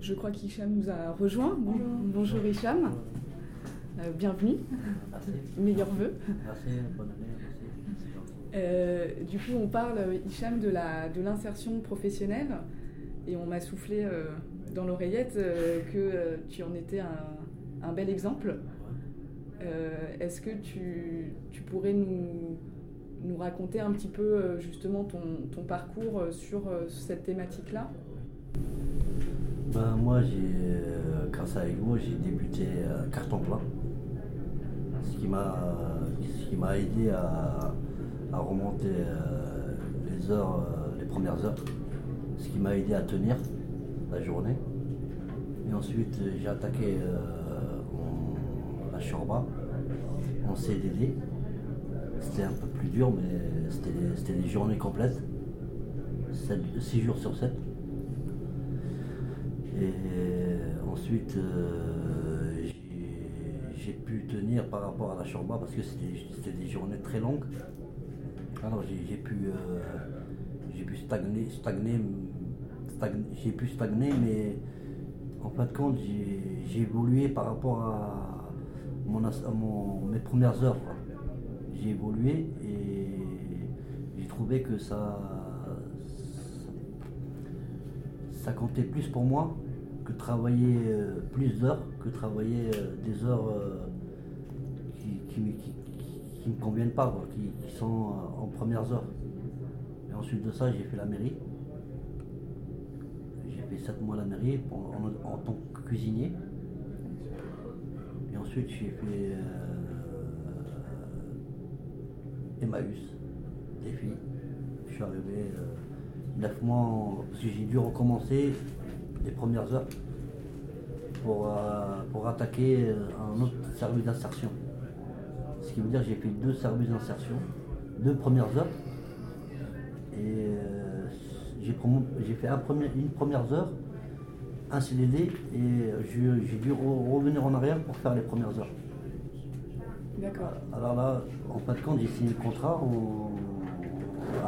Je crois qu'Hicham nous a rejoint. Bon- bonjour Hicham. Euh, bienvenue. Merci. Meilleurs vœux. Merci, bonne année. Euh, du coup, on parle, Hicham, de l'insertion professionnelle. Et on m'a soufflé euh, dans l'oreillette euh, que tu en étais un, bel exemple. Est-ce que tu pourrais nous, nous raconter un petit peu euh, justement ton, ton parcours euh, sur euh, cette thématique-là? Ben, moi, j'ai, grâce à Ego, j'ai débuté euh, carton plein. Ce qui m'a, aidé à, à remonter les heures, les premières heures. Ce qui m'a aidé à tenir la journée. Et ensuite, j'ai attaqué la Shorba en CDD. C'était un peu plus dur, mais c'était, des journées complètes. 6 jours sur 7. Et ensuite, euh, j'ai- pu tenir par rapport à la Shorba parce que c'était des journées très longues. Alors j'ai pu, euh, pu stagner, stagner, stagn- j'ai pu stagner, mais en fin de compte, j'ai évolué par rapport à, mon, à mon- mes premières heures. Évolué et j'ai trouvé que ça, ça comptait plus pour moi que travailler euh, plus d'heures, que travailler euh, des heures euh, qui, qui, me- conviennent pas, qui, sont en premières heures. Et ensuite de ça, j'ai fait la mairie. J'ai fait 7 mois la mairie en, tant que cuisinier. Et ensuite, j'ai fait Emmaüs, des filles. Je suis arrivé euh, 9 mois, parce que j'ai dû recommencer les premières heures pour, euh, pour attaquer euh, un autre service d'insertion. Ce qui veut dire que j'ai fait deux services d'insertion, deux premières heures. Et j'ai fait une première heure, un CDD, et j'ai dû re- revenir en arrière pour faire les premières heures. D'accord. Alors là, en fin de compte, j'ai signé le contrat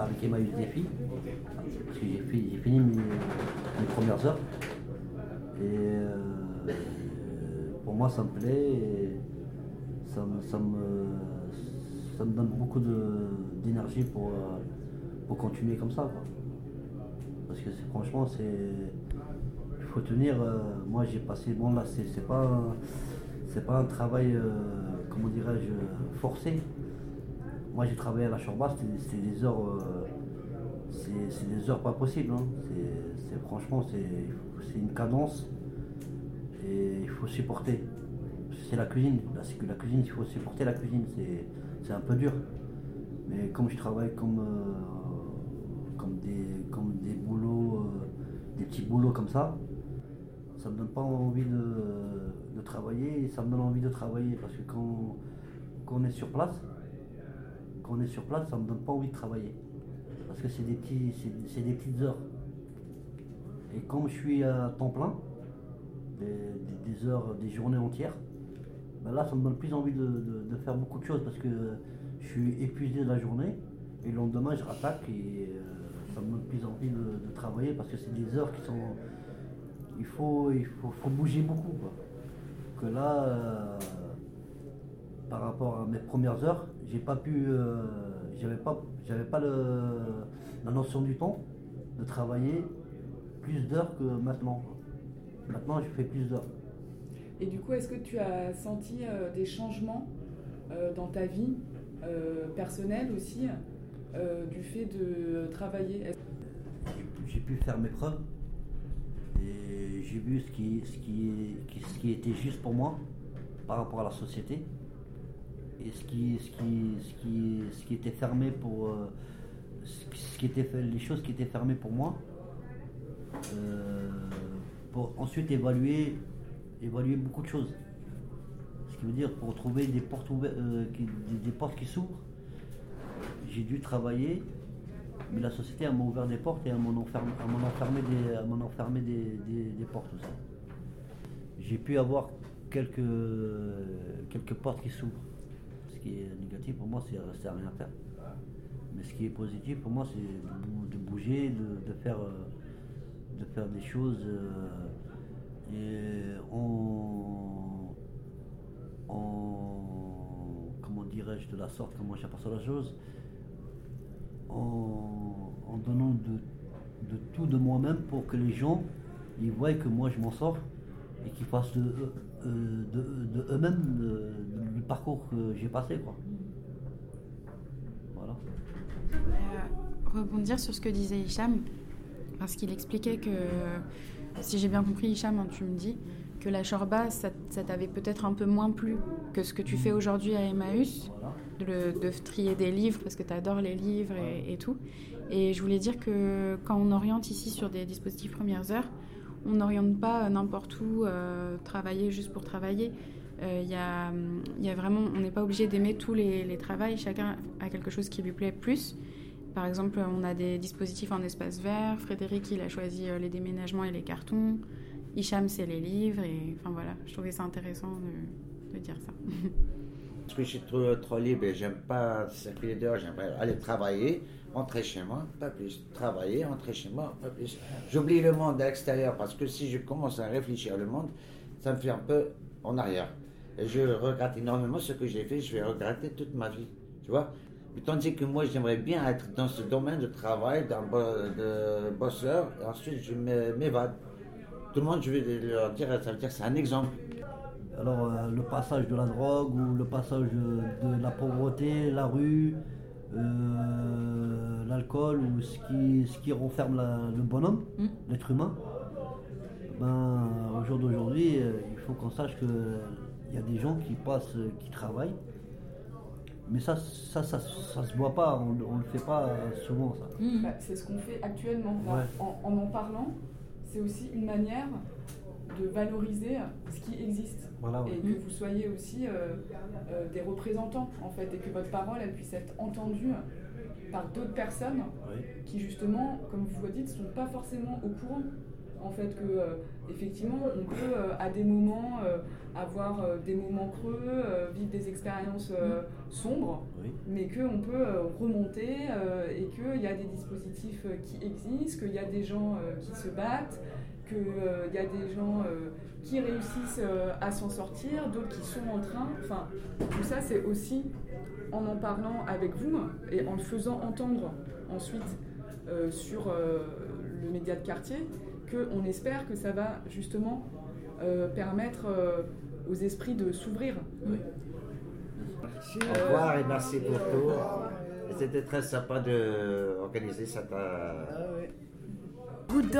avec Emmaüs Défi. Parce que j'ai fi- j'ai fini mes, premières heures. Et euh, pour moi, ça me plaît. et ça, me, ça, me, ça me donne beaucoup d'énergie pour, euh, pour continuer comme ça. quoi. Parce que franchement, c'est. Il faut tenir. euh, moi, j'ai passé. Bon, là, c'est pas. un- pas un travail, comment dirais-je, forcé. Moi, j'ai travaillé à la Chorba, c'était des heures. euh, c'est des heures pas possibles. hein. Franchement, c'est une cadence et il faut supporter. C'est la cuisine. Que la cuisine, il faut supporter la cuisine. C'est c'est un peu dur. Mais comme je travaille comme, euh, comme, des, comme des boulots, euh, des petits boulots comme ça, ça me donne pas envie de, de travailler et ça me donne envie de travailler parce que quand, quand on est sur place, quand on est sur place, ça me donne pas envie de travailler. Parce que c'est des, petits, c'est, des petites heures. Et comme je suis à temps plein, des, des- heures, des journées entières, ben là ça me donne plus envie de, de- de faire beaucoup de choses parce que je suis épuisé de la journée et le lendemain je rattaque et euh, ça me donne plus envie de, de travailler parce que c'est des heures qui sont. Il faut, il faut, faut bouger beaucoup. quoi. Que là, euh, par rapport à mes premières heures, j'ai pas pu. euh, j'avais pas, j'avais pas le- la notion du temps de travailler plus d'heures que maintenant. Maintenant, je fais plus d'heures. Et du coup, est-ce que tu as senti euh, des changements dans ta vie personnelle aussi du fait de travailler? J'ai- pu faire mes preuves j'ai vu ce qui, ce, qui, ce qui était juste pour moi par rapport à la société et ce qui, ce qui, ce qui, ce qui était fermé pour euh, ce qui- était les choses qui étaient fermées pour moi euh, pour ensuite évaluer évaluer beaucoup de choses. Ce qui veut dire pour trouver des portes ouvertes, euh, des portes qui s'ouvrent j'ai dû travailler mais la société m'a ouvert des portes et elle m'en enfermé, des, des, des- portes aussi. J'ai pu avoir quelques, quelques portes qui s'ouvrent. Ce qui est négatif pour moi, c'est rester à rien faire. Mais ce qui est positif pour moi, c'est de, bouger, de, faire, de faire des choses. et on, comment dirais-je de la sorte, comment j'aperçois la chose, en, en donnant de, de, tout de moi-même pour que les gens ils voient que moi je m'en sors et qu'ils fassent de, euh, de, de eux-mêmes le, parcours que j'ai passé. Quoi. Voilà. Euh, rebondir sur ce que disait Hicham, parce qu'il expliquait que, si j'ai bien compris Hicham, hein, tu me dis, que la chorba, ça, t'avait peut-être un peu moins plu que ce que tu fais aujourd'hui à Emmaüs, de, trier des livres, parce que tu adores les livres et, tout. Et je voulais dire que quand on oriente ici sur des dispositifs premières heures, on n'oriente pas n'importe où euh, travailler juste pour travailler. Il euh, y, a, vraiment, on n'est pas obligé d'aimer tous les, les travails. Chacun a quelque chose qui lui plaît plus. Par exemple, on a des dispositifs en espace vert. Frédéric, il a choisi euh, les déménagements et les cartons. Hicham, c'est les livres. Et enfin voilà, je trouvais ça intéressant de, dire ça. Parce que je suis trop, libre et j'aime pas circuler dehors, j'aimerais aller travailler, rentrer chez moi, pas plus. Travailler, rentrer chez moi, pas plus. J'oublie le monde extérieur parce que si je commence à réfléchir le monde, ça me fait un peu en arrière. Et je regrette énormément ce que j'ai fait, je vais regretter toute ma vie. Tu vois Tandis que moi, j'aimerais bien être dans ce domaine de travail, de bosseur, et ensuite je m'évade. Tout le monde, je vais leur dire, ça veut dire c'est un exemple. Alors, euh, le passage de la drogue ou le passage de la pauvreté, la rue, euh, l'alcool ou ce qui, ce qui renferme le bonhomme, mm. l'être humain, ben, au jour d'aujourd'hui, euh, il faut qu'on sache qu'il y a des gens qui passent, qui travaillent, mais ça, ça, ça, ça, se voit pas, on ne le fait pas souvent. Ça. Mm. Bah, c'est ce qu'on fait actuellement. En, en, en parlant, c'est aussi une manière de valoriser ce qui existe. et que vous soyez aussi euh, euh, des représentants, en fait, et que votre parole, elle puisse être entendue par d'autres personnes qui, justement, comme vous le dites, ne sont pas forcément au courant. En fait, que euh, effectivement, on peut à des moments avoir des moments creux, vivre des expériences sombres, mais qu'on peut remonter et qu'il y a des dispositifs qui existent, qu'il y a des gens qui se battent, qu'il euh, y a des gens euh, qui réussissent euh, à s'en sortir, d'autres qui sont en train. Enfin, tout ça, c'est aussi en en parlant avec vous et en le faisant entendre ensuite sur le média de quartier qu'on espère que ça va justement permettre aux esprits de s'ouvrir. Au revoir et merci pour tout. C'était très sympa d'organiser cette. Good